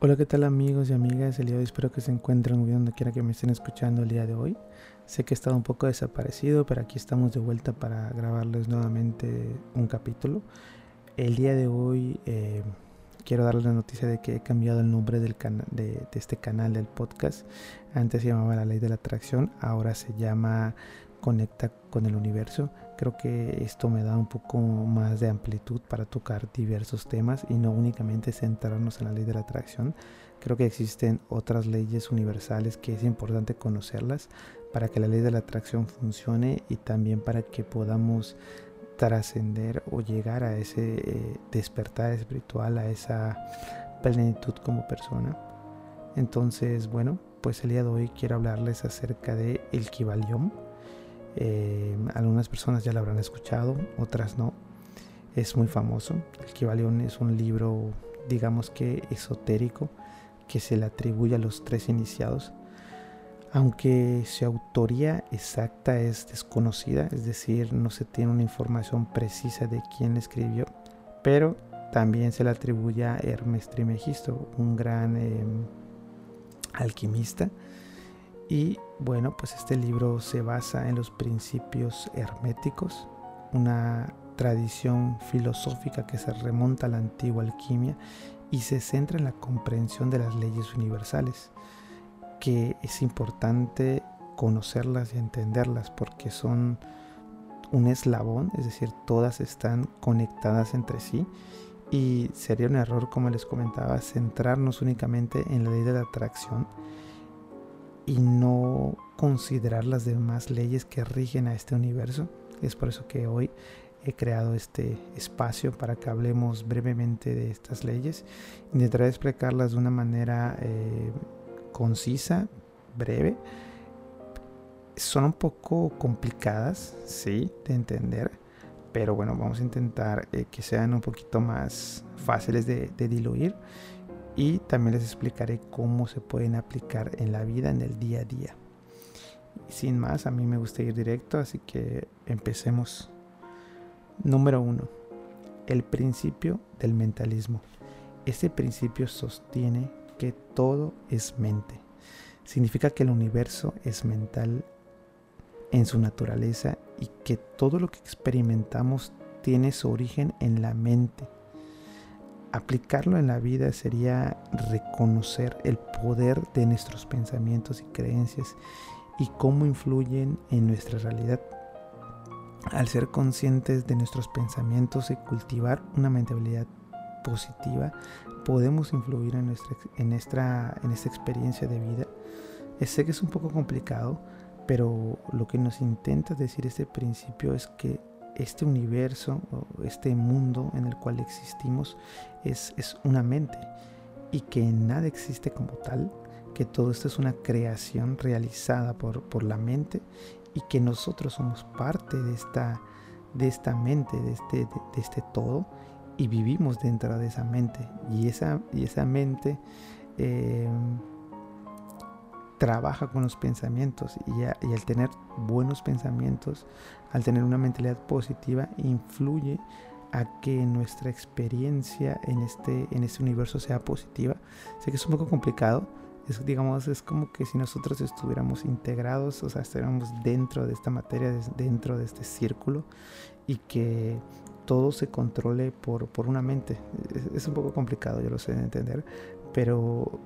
Hola, ¿qué tal amigos y amigas? El día de hoy espero que se encuentren muy bien donde quiera que me estén escuchando el día de hoy. Sé que he estado un poco desaparecido, pero aquí estamos de vuelta para grabarles nuevamente un capítulo. El día de hoy eh, quiero darles la noticia de que he cambiado el nombre del de, de este canal del podcast. Antes se llamaba La Ley de la Atracción, ahora se llama Conecta con el Universo. Creo que esto me da un poco más de amplitud para tocar diversos temas y no únicamente centrarnos en la ley de la atracción. Creo que existen otras leyes universales que es importante conocerlas para que la ley de la atracción funcione y también para que podamos trascender o llegar a ese eh, despertar espiritual, a esa plenitud como persona. Entonces, bueno, pues el día de hoy quiero hablarles acerca de el Kibalión eh, algunas personas ya lo habrán escuchado, otras no. Es muy famoso. El Kibalión es un libro, digamos que esotérico, que se le atribuye a los tres iniciados. Aunque su autoría exacta es desconocida, es decir, no se tiene una información precisa de quién escribió, pero también se le atribuye a Hermes Trimegisto, un gran em, alquimista y bueno, pues este libro se basa en los principios herméticos, una tradición filosófica que se remonta a la antigua alquimia y se centra en la comprensión de las leyes universales, que es importante conocerlas y entenderlas porque son un eslabón, es decir, todas están conectadas entre sí. Y sería un error, como les comentaba, centrarnos únicamente en la ley de la atracción y no considerar las demás leyes que rigen a este universo. Es por eso que hoy he creado este espacio para que hablemos brevemente de estas leyes. Intentaré explicarlas de una manera eh, concisa, breve. Son un poco complicadas, sí, de entender, pero bueno, vamos a intentar eh, que sean un poquito más fáciles de, de diluir y también les explicaré cómo se pueden aplicar en la vida en el día a día. sin más, a mí me gusta ir directo, así que empecemos. Número 1. El principio del mentalismo. Este principio sostiene que todo es mente. Significa que el universo es mental en su naturaleza y que todo lo que experimentamos tiene su origen en la mente aplicarlo en la vida sería reconocer el poder de nuestros pensamientos y creencias y cómo influyen en nuestra realidad. Al ser conscientes de nuestros pensamientos y cultivar una mentalidad positiva, podemos influir en nuestra, en nuestra, en esta experiencia de vida. Sé que es un poco complicado, pero lo que nos intenta decir este principio es que este universo, este mundo en el cual existimos es, una mente y que nada existe como tal, que todo esto es una creación realizada por, la mente y que nosotros somos parte de esta, de esta mente, de este, de, este todo y vivimos dentro de esa mente. Y esa, y esa mente eh, trabaja con los pensamientos y, al tener buenos pensamientos, al tener una mentalidad positiva, influye a que nuestra experiencia en este, en este universo sea positiva. Sé que es un poco complicado, es, digamos, es como que si nosotros estuviéramos integrados, o sea, estuviéramos dentro de esta materia, dentro de este círculo y que todo se controle por, por una mente. Es, es un poco complicado, yo lo sé de entender, pero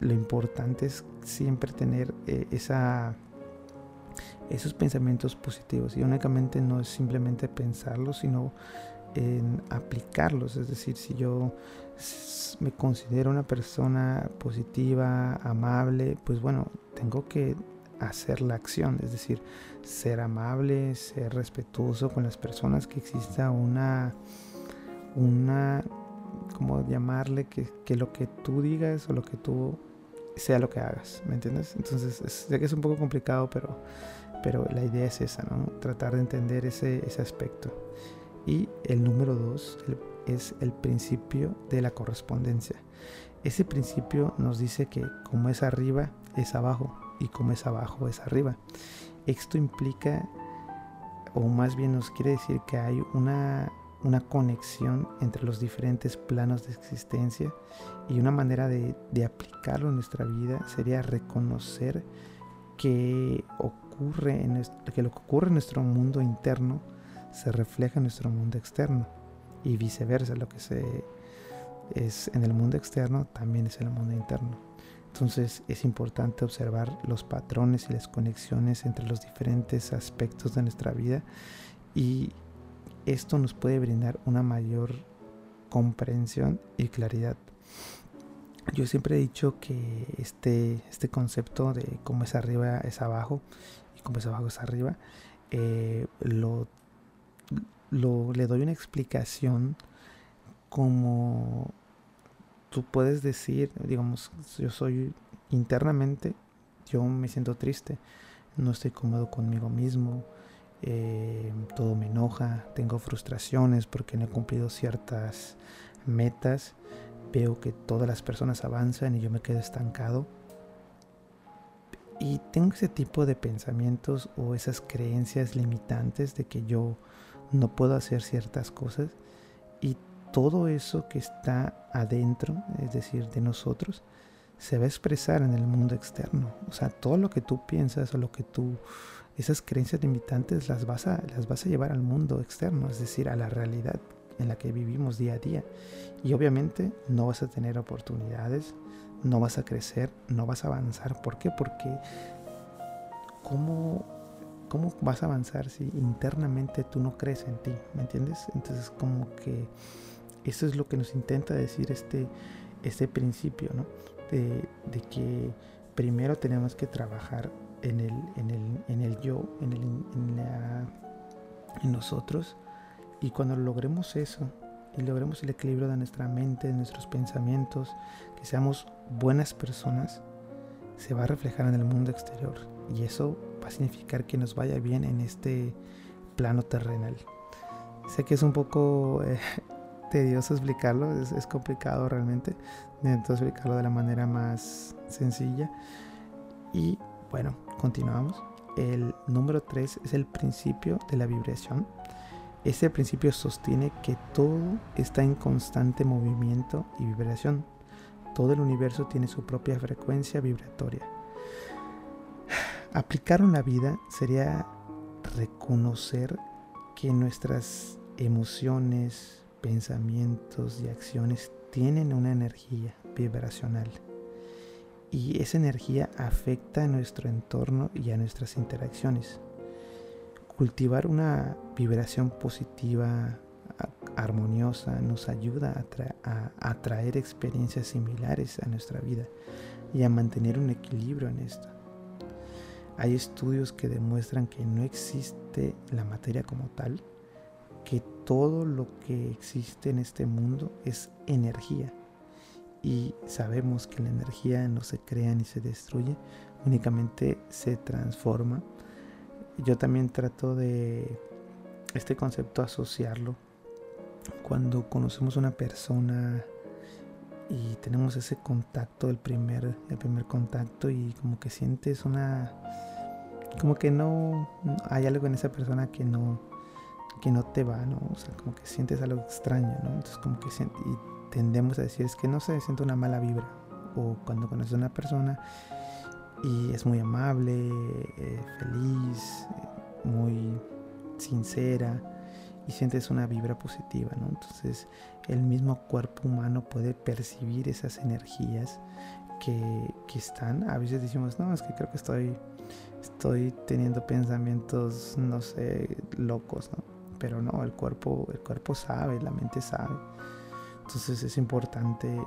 lo importante es siempre tener eh, esa, esos pensamientos positivos y únicamente no es simplemente pensarlos, sino en aplicarlos. Es decir, si yo me considero una persona positiva, amable, pues bueno, tengo que hacer la acción, es decir, ser amable, ser respetuoso con las personas, que exista una, una llamarle que, que, lo que tú digas o lo que tú sea lo que hagas, ¿me entiendes? Entonces, sé que es un poco complicado, pero, pero la idea es esa, ¿no? Tratar de entender ese, ese aspecto. Y el número dos es el principio de la correspondencia. Ese principio nos dice que como es arriba, es abajo, y como es abajo, es arriba. Esto implica, o más bien nos quiere decir que hay una una conexión entre los diferentes planos de existencia y una manera de, aplicarlo en nuestra vida sería reconocer que, ocurre en que lo que ocurre en nuestro mundo interno se refleja en nuestro mundo externo y viceversa, lo que es en el mundo externo también es en el mundo interno. Entonces es importante observar los patrones y las conexiones entre los diferentes aspectos de nuestra vida y esto nos puede brindar una mayor comprensión y claridad. Yo siempre he dicho que este, este concepto de cómo es arriba es abajo y cómo es abajo es arriba, eh, lo, lo, le doy una explicación como tú puedes decir, digamos, yo soy internamente, yo me siento triste, no estoy cómodo conmigo mismo, eh, todo me enoja, tengo frustraciones porque no he cumplido ciertas metas, veo que todas las personas avanzan y yo me quedo estancado. Y tengo ese tipo de pensamientos o esas creencias limitantes de que yo no puedo hacer ciertas cosas y todo eso que está adentro, es decir, de nosotros, se va a expresar en el mundo externo. O sea, todo lo que tú piensas o lo que tú esas creencias limitantes las vas a, las vas a llevar al mundo externo, es decir, a la realidad en la que vivimos día a día. Y obviamente no vas a tener oportunidades, no vas a crecer, no vas a avanzar. ¿Por qué? Porque ¿cómo, cómo vas a avanzar si internamente tú no crees en ti? ¿Me entiendes? Entonces como que eso es lo que nos intenta decir este, este principio, ¿no? De, de que primero tenemos que trabajar en el, en el, en el yo, en, el, en, la, en nosotros. Y cuando logremos eso, y logremos el equilibrio de nuestra mente, de nuestros pensamientos, que seamos buenas personas, se va a reflejar en el mundo exterior. Y eso va a significar que nos vaya bien en este plano terrenal. Sé que es un poco eh, tedioso explicarlo, es, es, complicado realmente. Intento explicarlo de la manera más sencilla. Y bueno, continuamos. El número 3 es el principio de la vibración. Este principio sostiene que todo está en constante movimiento y vibración. Todo el universo tiene su propia frecuencia vibratoria. Aplicarlo en la vida sería reconocer que nuestras emociones, pensamientos y acciones tienen una energía vibracional y esa energía afecta a nuestro entorno y a nuestras interacciones. Cultivar una vibración positiva, armoniosa, nos ayuda a, atraer experiencias similares a nuestra vida y a mantener un equilibrio en esto. Hay estudios que demuestran que no existe la materia como tal, que todo lo que existe en este mundo es energía y sabemos que la energía no se crea ni se destruye, únicamente se transforma. Yo también trato de este concepto asociarlo cuando conocemos una persona y tenemos ese contacto, el primer, el primer contacto y como que sientes una, como que no, hay algo en esa persona que no, que no te va, ¿no? O sea, como que sientes algo extraño, ¿no? Entonces como que y tendemos a decir es que no se siente una mala vibra. O cuando conoces a una persona y es muy amable, eh, feliz, muy sincera y sientes una vibra positiva, ¿no? Entonces el mismo cuerpo humano puede percibir esas energías que, que, están. A veces decimos, no, es que creo que estoy, estoy teniendo pensamientos, no sé, locos, ¿no? Pero no, el cuerpo, el cuerpo sabe, la mente sabe. Entonces es importante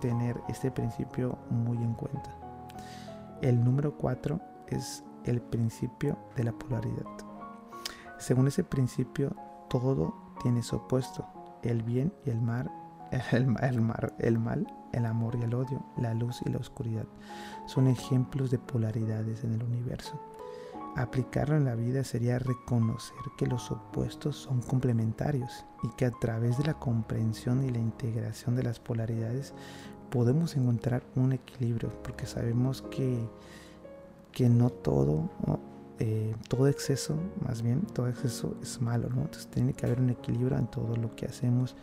tener este principio muy en cuenta. El número 4 es el principio de la polaridad. Según ese principio, todo tiene su opuesto, el bien y el mal, el, mar, el mal, el amor y el odio, la luz y la oscuridad. Son ejemplos de polaridades en el universo. Aplicarlo en la vida sería reconocer que los opuestos son complementarios y que a través de la comprensión y la integración de las polaridades podemos encontrar un equilibrio porque sabemos que, que no todo eh, todo exceso, más bien, todo exceso es malo, ¿no? Entonces tiene que haber un equilibrio en todo lo que hacemos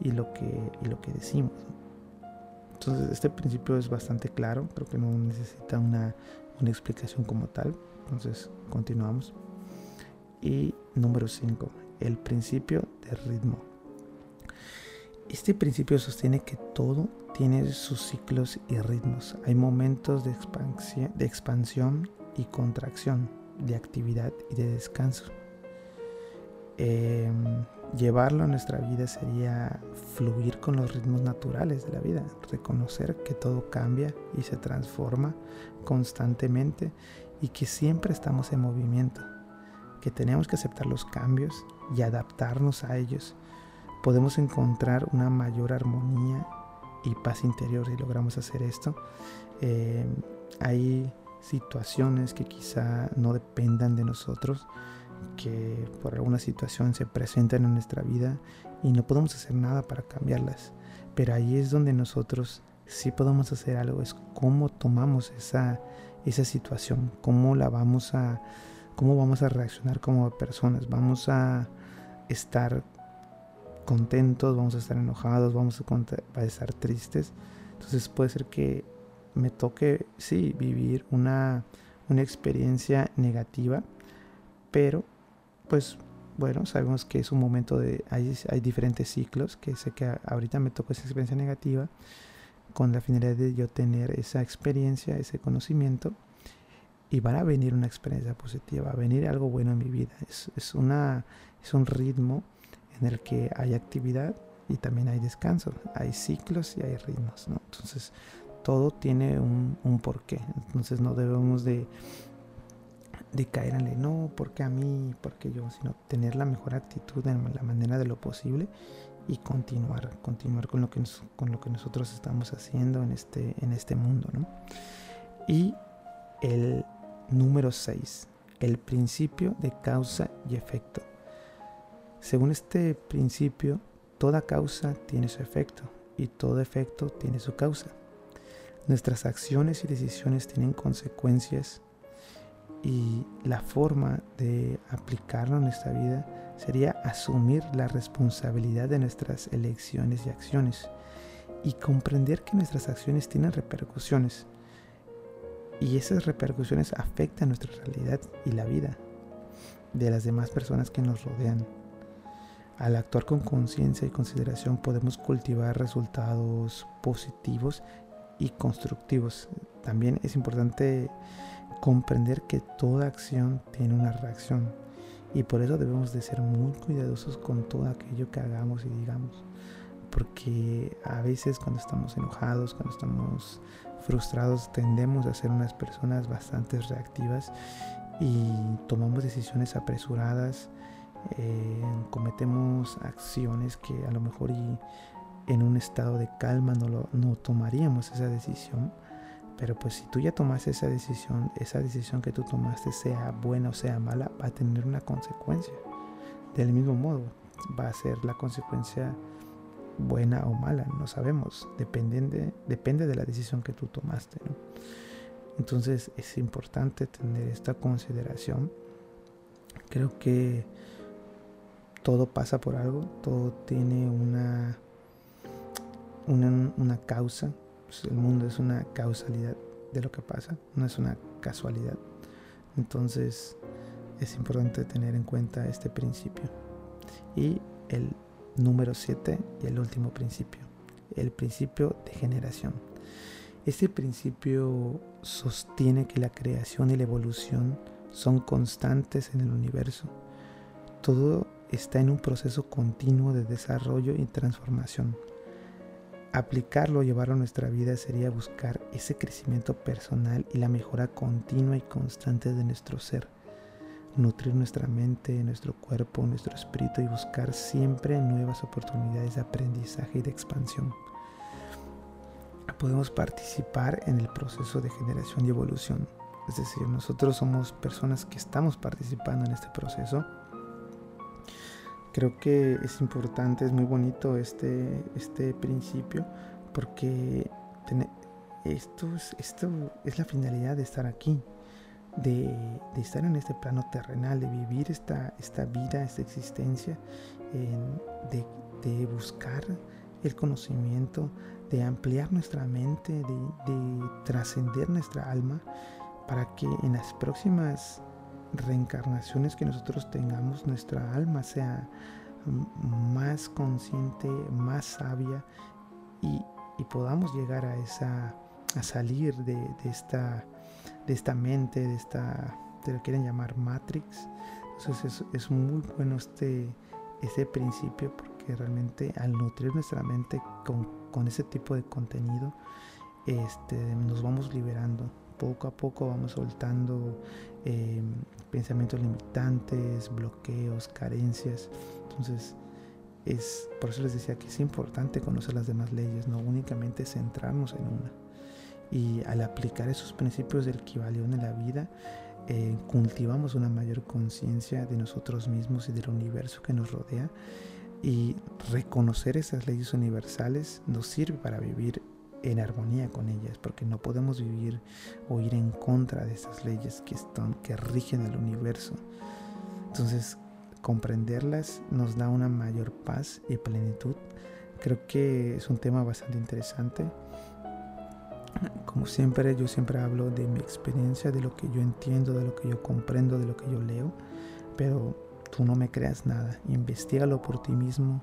y lo que, y lo que decimos. Entonces este principio es bastante claro, creo que no necesita una, una explicación como tal. Entonces continuamos. Y número 5, el principio de ritmo. Este principio sostiene que todo tiene sus ciclos y ritmos. Hay momentos de expansión, de expansión y contracción, de actividad y de descanso. Em, llevarlo a nuestra vida sería fluir con los ritmos naturales de la vida, reconocer que todo cambia y se transforma constantemente y que siempre estamos en movimiento, que tenemos que aceptar los cambios y adaptarnos a ellos. Podemos encontrar una mayor armonía y paz interior si logramos hacer esto. Em, hay situaciones que quizá no dependan de nosotros, que por alguna situación se presentan en nuestra vida y no podemos hacer nada para cambiarlas. Pero ahí es donde nosotros sí podemos hacer algo, es cómo tomamos esa, esa situación, cómo la vamos a, cómo vamos a reaccionar como personas. Vamos a estar contentos, vamos a estar enojados, vamos a, estar tristes. Entonces puede ser que me toque, sí, vivir una, una experiencia negativa, pero pues bueno, sabemos que es un momento de, hay, hay diferentes ciclos, que sé que ahorita me tocó esa experiencia negativa, con la finalidad de yo tener esa experiencia, ese conocimiento, y van a venir una experiencia positiva, va a venir algo bueno en mi vida. Es, una, es un ritmo en el que hay actividad y también hay descanso, hay ciclos y hay ritmos. Entonces, todo tiene un, un porqué, entonces no debemos de de caer en no, porque a mí, porque yo, sino tener la mejor actitud en la manera de lo posible y continuar, continuar con lo que, con lo que nosotros estamos haciendo en este, en este mundo. ¿no? Y el número 6, el principio de causa y efecto. Según este principio, toda causa tiene su efecto y todo efecto tiene su causa. Nuestras acciones y decisiones tienen consecuencias y la forma de aplicarlo en nuestra vida sería asumir la responsabilidad de nuestras elecciones y acciones y comprender que nuestras acciones tienen repercusiones y esas repercusiones afectan nuestra realidad y la vida de las demás personas que nos rodean. Al actuar con conciencia y consideración podemos cultivar resultados positivos y constructivos. También es importante comprender que toda acción tiene una reacción y por eso debemos de ser muy cuidadosos con todo aquello que hagamos y digamos porque a veces cuando estamos enojados, cuando estamos frustrados, tendemos a ser unas personas bastante reactivas y tomamos decisiones apresuradas, eh, cometemos acciones que a lo mejor y en un estado de calma no, lo, no tomaríamos esa decisión pero pues si tú ya tomaste esa decisión, esa decisión que tú tomaste, sea buena o sea mala, va a tener una consecuencia. Del mismo modo, va a ser la consecuencia buena o mala, no sabemos, depende de, depende de la decisión que tú tomaste. Entonces es importante tener esta consideración. Creo que todo pasa por algo, todo tiene una, una, una causa pues, el mundo es una causalidad de lo que pasa, no es una casualidad. Entonces es importante tener en cuenta este principio. Y el número 7 y el último principio, el principio de generación. Este principio sostiene que la creación y la evolución son constantes en el universo. Todo está en un proceso continuo de desarrollo y transformación aplicarlo, llevarlo a nuestra vida sería buscar ese crecimiento personal y la mejora continua y constante de nuestro ser. Nutrir nuestra mente, nuestro cuerpo, nuestro espíritu y buscar siempre nuevas oportunidades de aprendizaje y de expansión. Podemos participar en el proceso de generación y evolución. Es decir, nosotros somos personas que estamos participando en este proceso Creo que es importante, es muy bonito este, este principio porque esto es, esto es la finalidad de estar aquí. de, estar en este plano terrenal, de vivir esta, esta vida, esta existencia, de, de, buscar el conocimiento, de ampliar nuestra mente, de, trascender nuestra alma, para que en las próximas reencarnaciones que nosotros tengamos, nuestra alma sea más consciente, más sabia y, y podamos llegar a esa a salir de, de, esta de esta mente, de esta, te lo quieren llamar Matrix. Entonces es, es muy bueno este, este principio porque realmente al nutrir nuestra mente con, con ese tipo de contenido, este, nos vamos liberando. Poco a poco vamos soltando em, pensamientos limitantes, bloqueos, carencias. Entonces, es, por eso les decía que es importante conocer las demás leyes, no únicamente centrarnos en una y al aplicar esos principios del Kibalión en la vida, eh, cultivamos una mayor conciencia de nosotros mismos y del universo que nos rodea y reconocer esas leyes universales nos sirve para vivir en armonía con ellas, porque no podemos vivir o ir en contra de esas leyes que, están, que rigen el universo. Entonces, comprenderlas nos da una mayor paz y plenitud. Creo que es un tema bastante interesante como siempre, yo siempre hablo de mi experiencia, de lo que yo entiendo, de lo que yo comprendo, de lo que yo leo, pero tú no me creas nada, investigalo por ti mismo,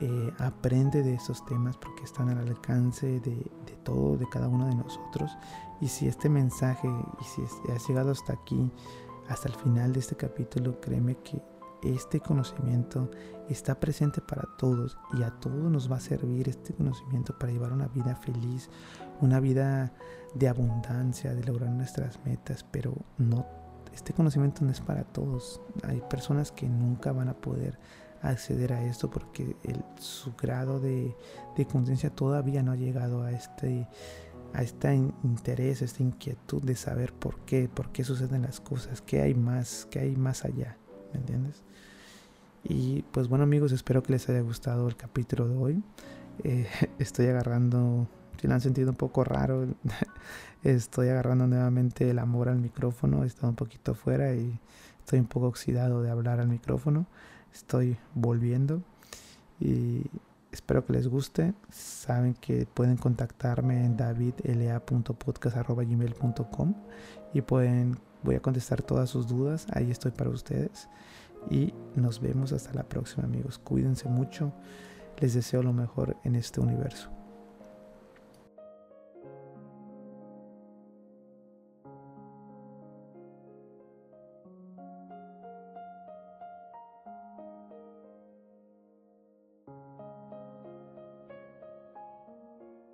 eh, aprende de estos temas porque están al alcance de, todo, de cada uno de nosotros. Y si este mensaje, y si has llegado hasta aquí, hasta el final de este capítulo, créeme que este conocimiento está presente para todos y a todos nos va a servir este conocimiento para llevar una vida feliz, una vida de abundancia, de lograr nuestras metas, pero este conocimiento no es para todos. Hay personas que nunca van a poder acceder a esto porque su grado de, de conciencia todavía no ha llegado a este a este interés, a esta inquietud de saber por qué, por qué suceden las cosas, qué hay más, qué hay más allá, ¿me entiendes? Y pues bueno amigos, espero que les haya gustado el capítulo de hoy. Eh, estoy agarrando, si lo han sentido un poco raro, estoy agarrando nuevamente el amor al micrófono. He estado un poquito fuera y estoy un poco oxidado de hablar al micrófono. Estoy volviendo y espero que les guste. Saben que pueden contactarme en davidla.podcast.gmail.com y pueden, voy a contestar todas sus dudas. Ahí estoy para ustedes. Y nos vemos hasta la próxima amigos. Cuídense mucho. Les deseo lo mejor en este universo.